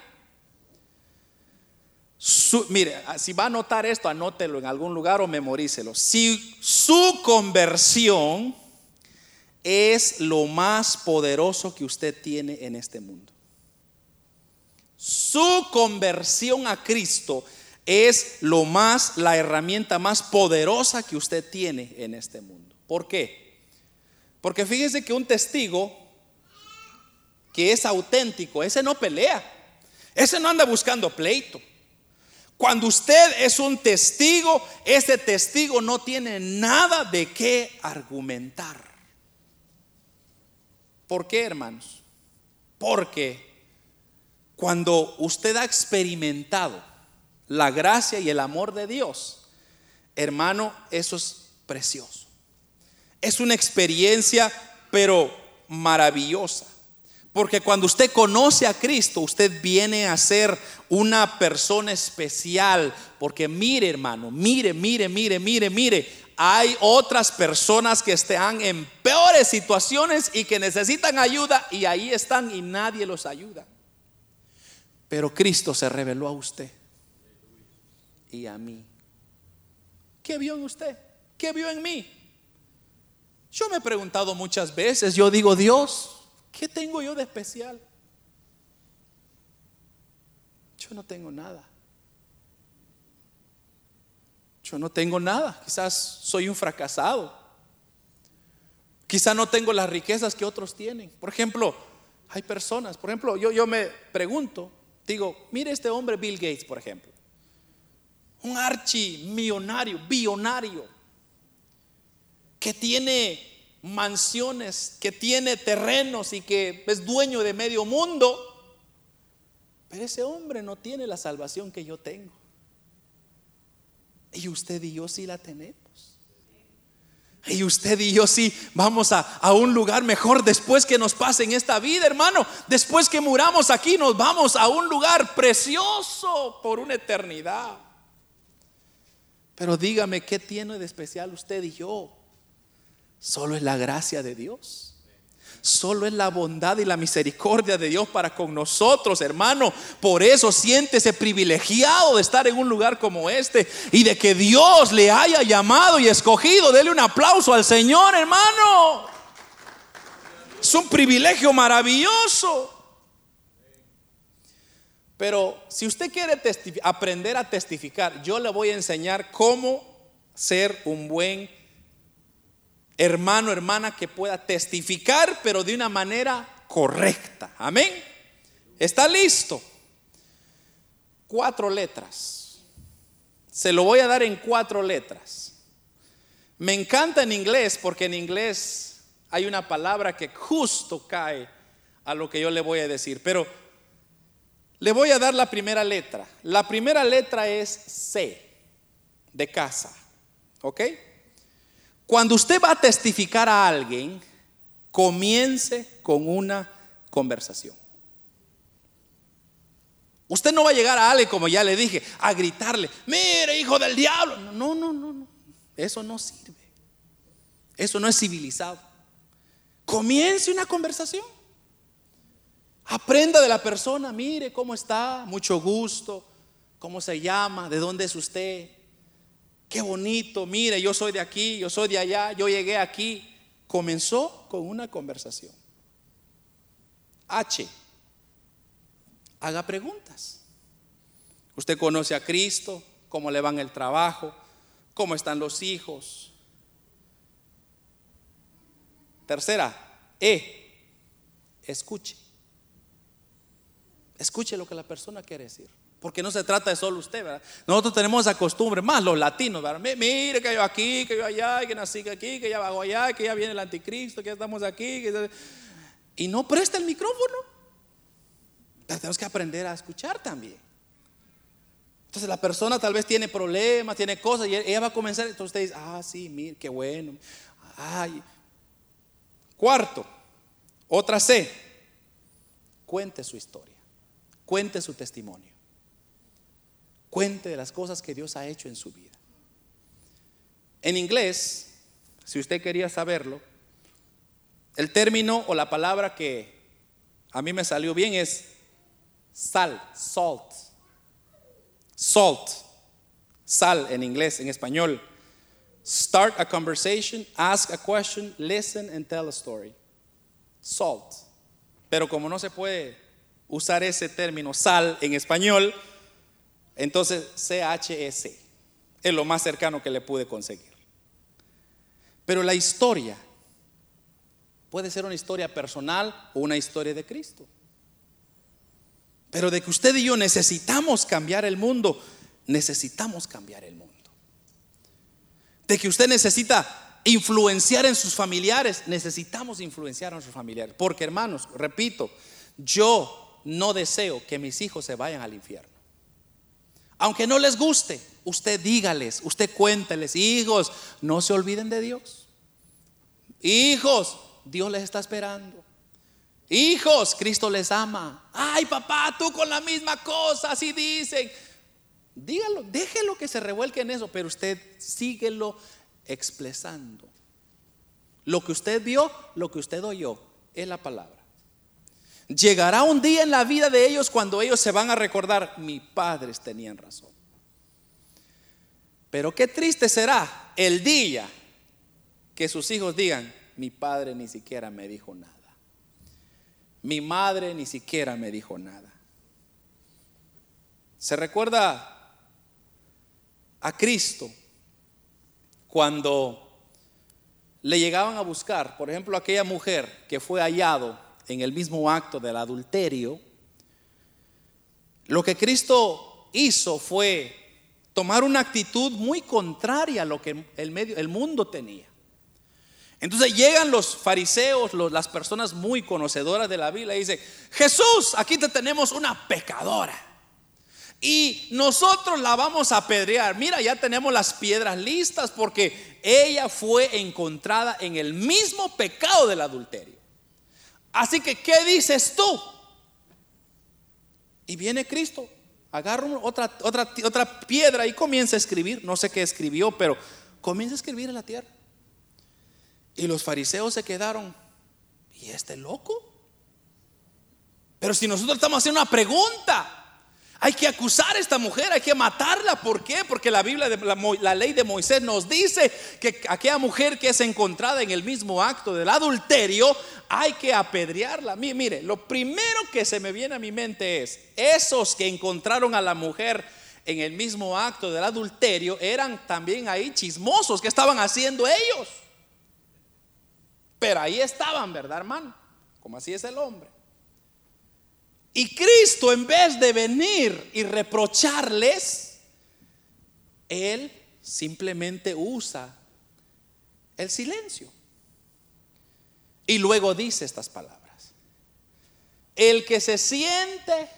mire, ah, si va a anotar esto, anótelo en algún lugar o memorícelo. Si su conversión es lo más poderoso que usted tiene en este mundo. Su conversión a Cristo es lo más, la herramienta más poderosa que usted tiene en este mundo. ¿Por qué? Porque fíjese que un testigo que es auténtico, ese no pelea, ese no anda buscando pleito. Cuando usted es un testigo, ese testigo no tiene nada de qué argumentar. ¿Por qué, hermanos? Porque cuando usted ha experimentado la gracia y el amor de Dios, hermano, eso es precioso. Es una experiencia, pero maravillosa. Porque cuando usted conoce a Cristo, usted viene a ser una persona especial. Porque mire, hermano, mire, mire, mire, mire, mire. Hay otras personas que están en peores situaciones y que necesitan ayuda y ahí están y nadie los ayuda. Pero Cristo se reveló a usted y a mí. ¿Qué vio en usted? ¿Qué vio en mí? Yo me he preguntado muchas veces, yo digo, Dios, ¿qué tengo yo de especial? Yo no tengo nada. Yo no tengo nada. Quizás soy un fracasado. Quizás no tengo las riquezas que otros tienen. Por ejemplo, hay personas, por ejemplo, yo, yo me pregunto, digo, mire este hombre Bill Gates, por ejemplo un archimillonario, billonario, que tiene mansiones, que tiene terrenos y que es dueño de medio mundo. Pero ese hombre no tiene la salvación que yo tengo. Y usted y yo sí la tenemos. Y usted y yo sí vamos a, a, un lugar mejor después que nos pase en esta vida, hermano. Después que muramos aquí, nos vamos a un lugar precioso por una eternidad. Pero dígame, ¿qué tiene de especial usted y yo? Solo es la gracia de Dios. Solo es la bondad y la misericordia de Dios para con nosotros, hermano. Por eso siéntese privilegiado de estar en un lugar como este y de que Dios le haya llamado y escogido. Dele un aplauso al Señor, hermano. Es un privilegio maravilloso. Pero si usted quiere aprender a testificar, yo le voy a enseñar cómo ser un buen hermano, hermana que pueda testificar, pero de una manera correcta. Amén. ¿Está listo? Cuatro letras. Se lo voy a dar en cuatro letras. Me encanta en inglés porque en inglés hay una palabra que justo cae a lo que yo le voy a decir. Pero le voy a dar la primera letra. La primera letra es C, de casa. ¿Ok? Cuando usted va a testificar a alguien, comience con una conversación. Usted no va a llegar a alguien, como ya le dije, a gritarle, mire, hijo del diablo. No, no, no, no. Eso no sirve. Eso no es civilizado. Comience una conversación. Aprenda de la persona, mire cómo está, mucho gusto, cómo se llama, de dónde es usted. Qué bonito, mire, yo soy de aquí, yo soy de allá, yo llegué aquí. Comenzó con una conversación. H. Haga preguntas. Usted conoce a Cristo, cómo le va el trabajo, cómo están los hijos. Tercera, E. Escuche. Escuche lo que la persona quiere decir. Porque no se trata de solo usted, ¿verdad? Nosotros tenemos esa costumbre, más los latinos, ¿verdad? Mire que yo aquí, que yo allá, que nací aquí, que ya bajo allá, que ya viene el anticristo, que ya estamos aquí. Y no presta el micrófono. Tenemos que aprender a escuchar también. Entonces la persona tal vez tiene problemas, tiene cosas, y ella va a comenzar. Entonces usted dice, ah, sí, mire, qué bueno. Ay. Cuarto, otra C. Cuente su historia. Cuente su testimonio. Cuente de las cosas que Dios ha hecho en su vida. En inglés, si usted quería saberlo, el término o la palabra que a mí me salió bien es sal, salt. Salt, sal en inglés, en español. Start a conversation, ask a question, listen and tell a story. Salt. Pero como no se puede usar ese término sal en español, entonces CHS es lo más cercano que le pude conseguir. Pero la historia puede ser una historia personal o una historia de Cristo. Pero de que usted y yo necesitamos cambiar el mundo, necesitamos cambiar el mundo. De que usted necesita influenciar en sus familiares, necesitamos influenciar en sus familiares. Porque hermanos, repito, yo no deseo que mis hijos se vayan al infierno. Aunque no les guste, usted dígales, usted cuénteles, hijos, no se olviden de Dios. Hijos, Dios les está esperando. Hijos, Cristo les ama. Ay, papá, tú con la misma cosa, así dicen. Dígalo, déjelo que se revuelque en eso, pero usted síguelo expresando. Lo que usted vio, lo que usted oyó, es la palabra. Llegará un día en la vida de ellos cuando ellos se van a recordar, mis padres tenían razón. Pero qué triste será el día que sus hijos digan, mi padre ni siquiera me dijo nada. Mi madre ni siquiera me dijo nada. ¿Se recuerda a Cristo cuando le llegaban a buscar, por ejemplo, aquella mujer que fue hallado en el mismo acto del adulterio, lo que Cristo hizo fue tomar una actitud muy contraria a lo que el, medio, el mundo tenía. Entonces llegan los fariseos, las personas muy conocedoras de la Biblia, y dicen, Jesús, aquí te tenemos una pecadora. Y nosotros la vamos a apedrear. Mira, ya tenemos las piedras listas porque ella fue encontrada en el mismo pecado del adulterio. Así que, ¿qué dices tú? Y viene Cristo, agarra otra, otra, otra piedra y comienza a escribir. No sé qué escribió, pero comienza a escribir en la tierra. Y los fariseos se quedaron, ¿y este loco? Pero si nosotros estamos haciendo una pregunta, hay que acusar a esta mujer, hay que matarla. ¿Por qué? Porque la Biblia, la, ley de Moisés nos dice que aquella mujer que es encontrada en el mismo acto del adulterio, hay que apedrearla. Mire, lo primero que se me viene a mi mente es, esos que encontraron a la mujer en el mismo acto del adulterio eran también ahí chismosos. ¿Qué estaban haciendo ellos? Pero ahí estaban, ¿verdad, hermano? Como así es el hombre. Y Cristo, en vez de venir y reprocharles, Él simplemente usa el silencio. Y luego dice estas palabras. El que se siente,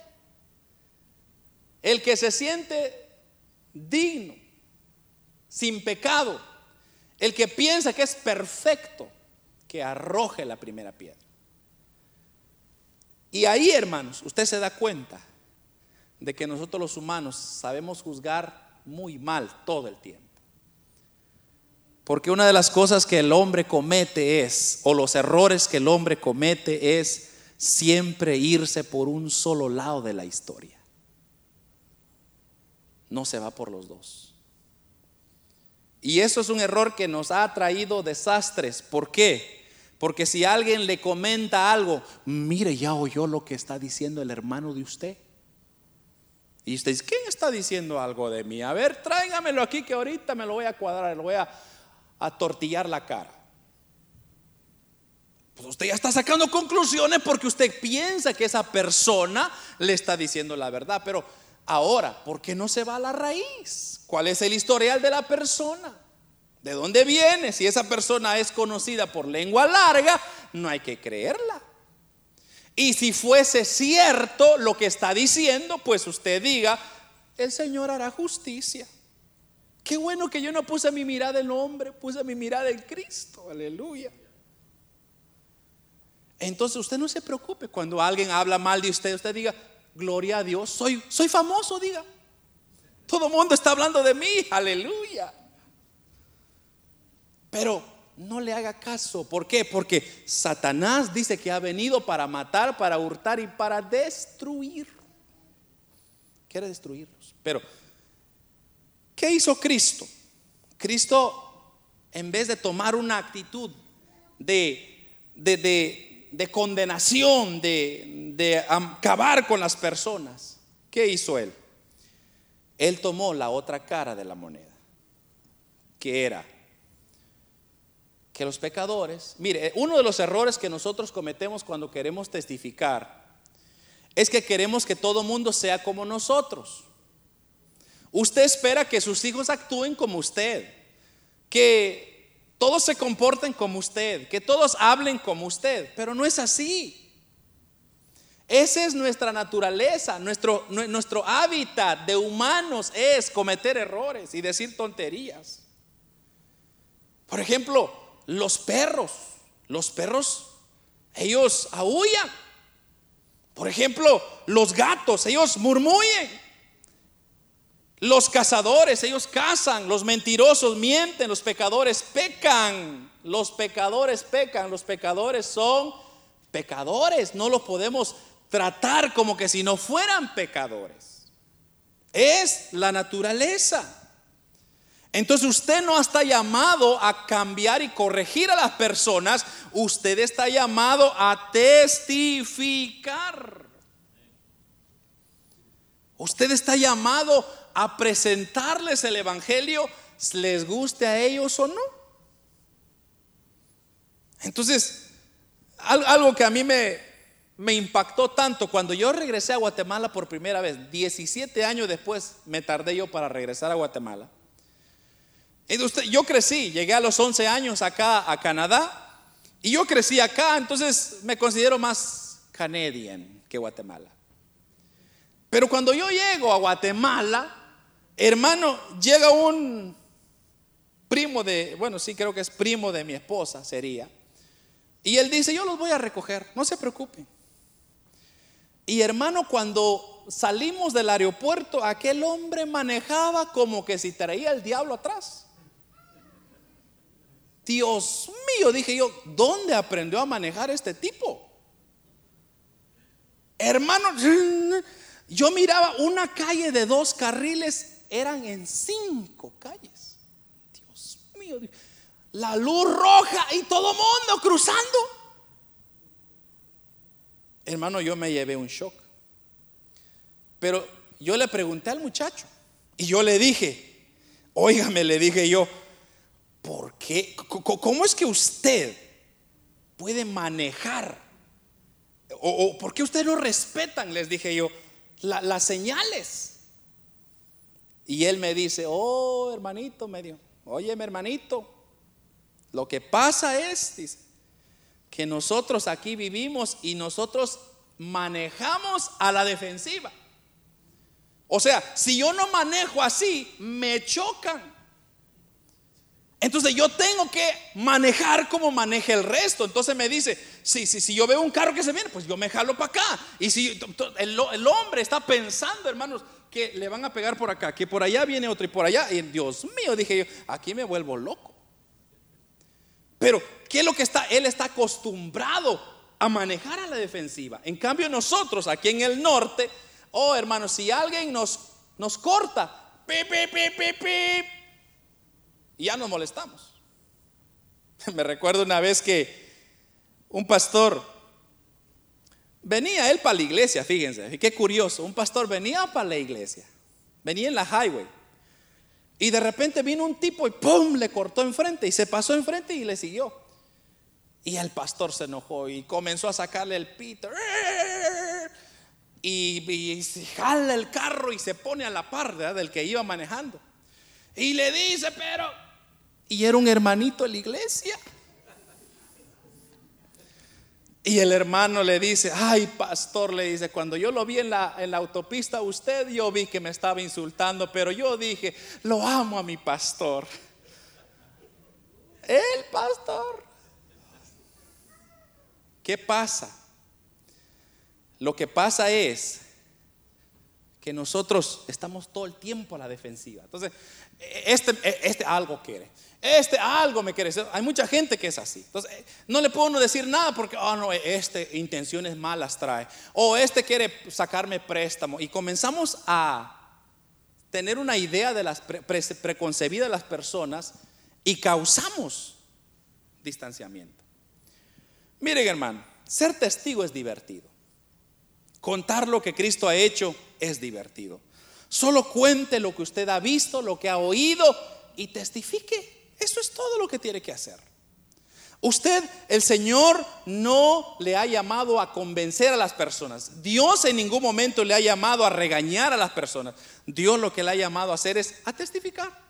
el que se siente digno, sin pecado, el que piensa que es perfecto, que arroje la primera piedra. Y ahí, hermanos, usted se da cuenta de que nosotros los humanos sabemos juzgar muy mal todo el tiempo. Porque una de las cosas que el hombre comete es, o los errores que el hombre comete es siempre irse por un solo lado de la historia. No se va por los dos. Y eso es un error que nos ha traído desastres. ¿Por qué? Porque si alguien le comenta algo, mire, ya oyó lo que está diciendo el hermano de usted. Y usted dice, ¿quién está diciendo algo de mí? A ver, tráigamelo aquí que ahorita me lo voy a cuadrar, lo voy a, a tortillar la cara. Pues usted ya está sacando conclusiones porque usted piensa que esa persona le está diciendo la verdad. Pero ahora, ¿por qué no se va a la raíz? ¿Cuál es el historial de la persona? ¿De dónde viene? Si esa persona es conocida por lengua larga, no hay que creerla. Y si fuese cierto lo que está diciendo, pues usted diga, el Señor hará justicia. Qué bueno que yo no puse mi mirada en el hombre, puse mi mirada en Cristo. Aleluya. Entonces usted no se preocupe cuando alguien habla mal de usted, usted diga, gloria a Dios, soy, soy famoso, diga. Todo el mundo está hablando de mí, aleluya. Pero no le haga caso. ¿Por qué? Porque Satanás dice que ha venido para matar, para hurtar y para destruir. Quiere destruirlos. Pero, ¿qué hizo Cristo? Cristo, en vez de tomar una actitud de, de, condenación, de, de acabar con las personas, ¿qué hizo Él? Él tomó la otra cara de la moneda, que era que los pecadores, mire, uno de los errores que nosotros cometemos cuando queremos testificar es que queremos que todo mundo sea como nosotros. Usted espera que sus hijos actúen como usted, que todos se comporten como usted, que todos hablen como usted, pero no es así. Esa es nuestra naturaleza, nuestro, nuestro hábitat de humanos es cometer errores y decir tonterías. Por ejemplo, los perros, los perros, ellos aullan. Por ejemplo, los gatos, ellos murmullen. Los cazadores, ellos cazan. Los mentirosos mienten. Los pecadores pecan. Los pecadores pecan. Los pecadores son pecadores. No los podemos tratar como que si no fueran pecadores. Es la naturaleza. Entonces usted no está llamado a cambiar y corregir a las personas, usted está llamado a testificar. Usted está llamado a presentarles el Evangelio, les guste a ellos o no. Entonces, algo que a mí me, me impactó tanto cuando yo regresé a Guatemala por primera vez, 17 años después me tardé yo para regresar a Guatemala. Yo crecí, llegué a los 11 años acá a Canadá y yo crecí acá, entonces me considero más canadian que Guatemala. Pero cuando yo llego a Guatemala, hermano, llega un primo de, bueno, sí creo que es primo de mi esposa, sería. Y él dice, yo los voy a recoger, no se preocupen. Y hermano, cuando salimos del aeropuerto, aquel hombre manejaba como que si traía el diablo atrás. Dios mío, dije yo, ¿dónde aprendió a manejar este tipo? Hermano, yo miraba una calle de dos carriles eran en cinco calles. Dios mío, la luz roja y todo mundo cruzando. Hermano, yo me llevé un shock. Pero yo le pregunté al muchacho y yo le dije, óigame, le dije yo, ¿por qué? ¿Cómo es que usted puede manejar? ¿O, por qué ustedes no respetan? Les dije yo, las señales. Y él me dice, oh hermanito, medio, oye mi hermanito, lo que pasa es, dice, que nosotros aquí vivimos y nosotros manejamos a la defensiva. O sea, si yo no manejo así, me chocan. Entonces yo tengo que manejar como maneja el resto. Entonces me dice, si, si, si yo veo un carro que se viene, pues yo me jalo para acá. Y si el, el hombre está pensando, hermanos, que le van a pegar por acá, que por allá viene otro y por allá. Y Dios mío, dije yo, aquí me vuelvo loco. Pero, ¿qué es lo que está? Él está acostumbrado a manejar a la defensiva. En cambio, nosotros aquí en el norte, oh hermanos, si alguien nos, nos corta, pip, pip, pip, y ya nos molestamos. [LAUGHS] Me recuerdo una vez que un pastor Venía él para la iglesia, fíjense, qué curioso. Un pastor venía para la iglesia, venía en la highway. Y de repente vino un tipo y ¡pum! le cortó enfrente y se pasó enfrente y le siguió. Y el pastor se enojó y comenzó a sacarle el pito. Y, se jala el carro y se pone a la par del que iba manejando. Y le dice, pero... Y era un hermanito de la iglesia. Y el hermano le dice, ay pastor, le dice, cuando yo lo vi en la, en la autopista, usted yo vi que me estaba insultando, pero yo dije, lo amo a mi pastor. El pastor. ¿Qué pasa? Lo que pasa es que nosotros estamos todo el tiempo a la defensiva. Entonces, este, este algo quiere. Este algo me quiere. Hay mucha gente que es así. Entonces, no le puedo decir nada porque, oh no, este intenciones malas trae. O este quiere sacarme préstamo. Y comenzamos a tener una idea de las preconcebida de las personas y causamos distanciamiento. Miren, hermano, ser testigo es divertido. Contar lo que Cristo ha hecho es divertido. Solo cuente lo que usted ha visto, lo que ha oído y testifique. Eso es todo lo que tiene que hacer. Usted, el Señor, no le ha llamado a convencer a las personas. Dios en ningún momento le ha llamado a regañar a las personas. Dios lo que le ha llamado a hacer es a testificar.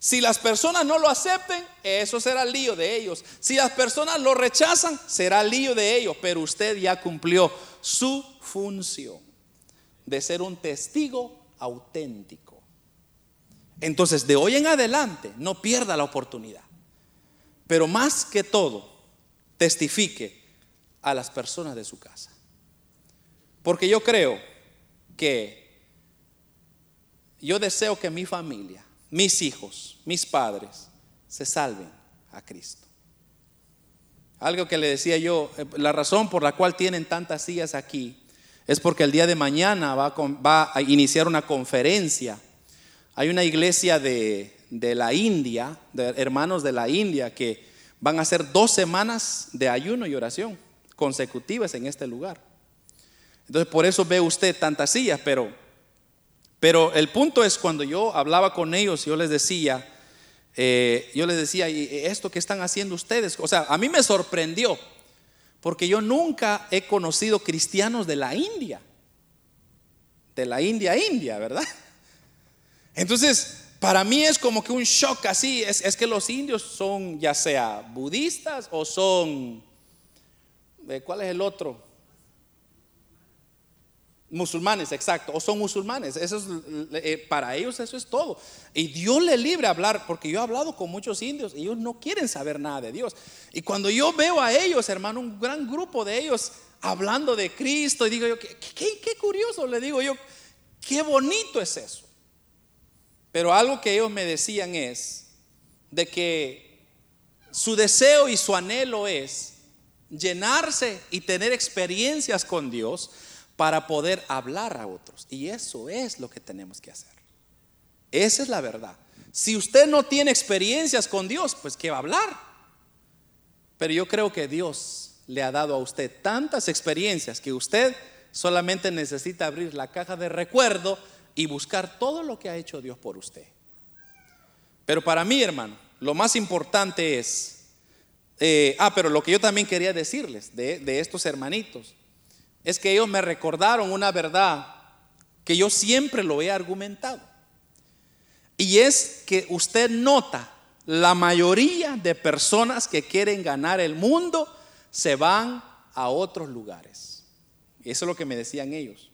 Si las personas no lo acepten, eso será el lío de ellos. Si las personas lo rechazan, será el lío de ellos. Pero usted ya cumplió su función de ser un testigo auténtico. Entonces, de hoy en adelante, no pierda la oportunidad. Pero más que todo, testifique a las personas de su casa. Porque yo creo que yo deseo que mi familia, mis hijos, mis padres, se salven a Cristo. Algo que le decía yo, eh, la razón por la cual tienen tantas sillas aquí es porque el día de mañana va a, iniciar una conferencia. Hay una iglesia de, de la India, de hermanos de la India, que van a hacer dos semanas de ayuno y oración consecutivas en este lugar. Entonces por eso ve usted tantas sillas, pero, pero el punto es cuando yo hablaba con ellos, yo les decía, eh, yo les decía, ¿y esto que están haciendo ustedes? O sea, a mí me sorprendió, porque yo nunca he conocido cristianos de la India, de la India, India, ¿verdad? Entonces, para mí es como que un shock así, es, es que los indios son ya sea budistas o son, ¿cuál es el otro? Musulmanes, exacto, o son musulmanes. Eso es, eh, para ellos eso es todo. Y Dios le libre hablar, porque yo he hablado con muchos indios y ellos no quieren saber nada de Dios. Y cuando yo veo a ellos, hermano, un gran grupo de ellos hablando de Cristo, y digo yo, qué, qué curioso, le digo yo, qué bonito es eso. Pero algo que ellos me decían es de que su deseo y su anhelo es llenarse y tener experiencias con Dios para poder hablar a otros. Y eso es lo que tenemos que hacer. Esa es la verdad. Si usted no tiene experiencias con Dios, pues ¿qué va a hablar? Pero yo creo que Dios le ha dado a usted tantas experiencias que usted solamente necesita abrir la caja de recuerdo y buscar todo lo que ha hecho Dios por usted. Pero para mí, hermano, lo más importante es, eh, ah, pero lo que yo también quería decirles de, de estos hermanitos, es que ellos me recordaron una verdad que yo siempre lo he argumentado. Y es que usted nota, la mayoría de personas que quieren ganar el mundo se van a otros lugares. Eso es lo que me decían ellos.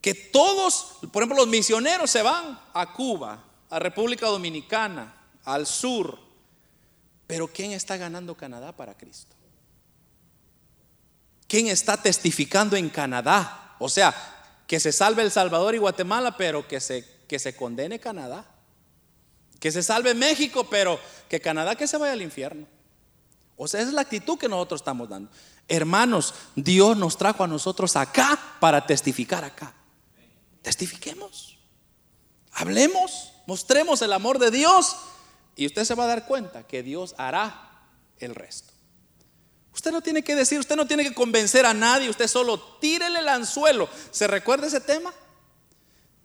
Que todos, por ejemplo, los misioneros se van a Cuba, a República Dominicana, al sur. Pero ¿quién está ganando Canadá para Cristo? ¿Quién está testificando en Canadá? O sea, que se salve El Salvador y Guatemala, pero que se, que se condene Canadá. Que se salve México, pero que Canadá que se vaya al infierno. O sea, esa es la actitud que nosotros estamos dando. Hermanos, Dios nos trajo a nosotros acá para testificar acá. Testifiquemos. Hablemos, mostremos el amor de Dios y usted se va a dar cuenta que Dios hará el resto. Usted no tiene que decir, usted no tiene que convencer a nadie, usted solo tírele el anzuelo. ¿Se recuerda ese tema?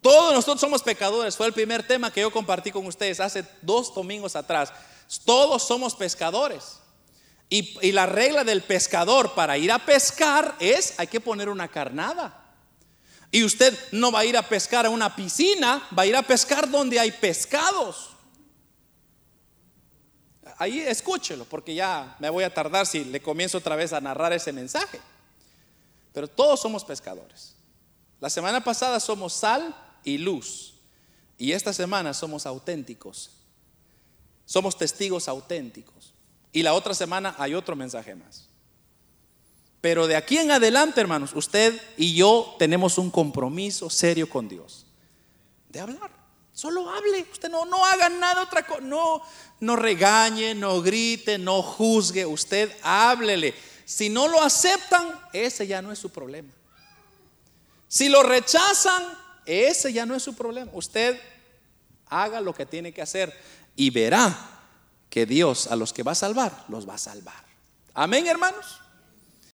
Todos nosotros somos pecadores. Fue el primer tema que yo compartí con ustedes hace dos domingos atrás. Todos somos pescadores. Y, la regla del pescador para ir a pescar es, hay que poner una carnada. Y usted no va a ir a pescar a una piscina, va a ir a pescar donde hay pescados ahí escúchelo, porque ya me voy a tardar si le comienzo otra vez a narrar ese mensaje. Pero todos somos pescadores. La semana pasada somos sal y luz. Y esta semana somos auténticos. Somos testigos auténticos. Y la otra semana hay otro mensaje más. Pero de aquí en adelante, hermanos, usted y yo tenemos un compromiso serio con Dios. De hablar. Solo hable. Usted no, no haga nada otra cosa. No, no regañe, no grite, no juzgue. Usted háblele. Si no lo aceptan, ese ya no es su problema. Si lo rechazan, ese ya no es su problema. Usted haga lo que tiene que hacer y verá que Dios a los que va a salvar, los va a salvar. Amén, hermanos.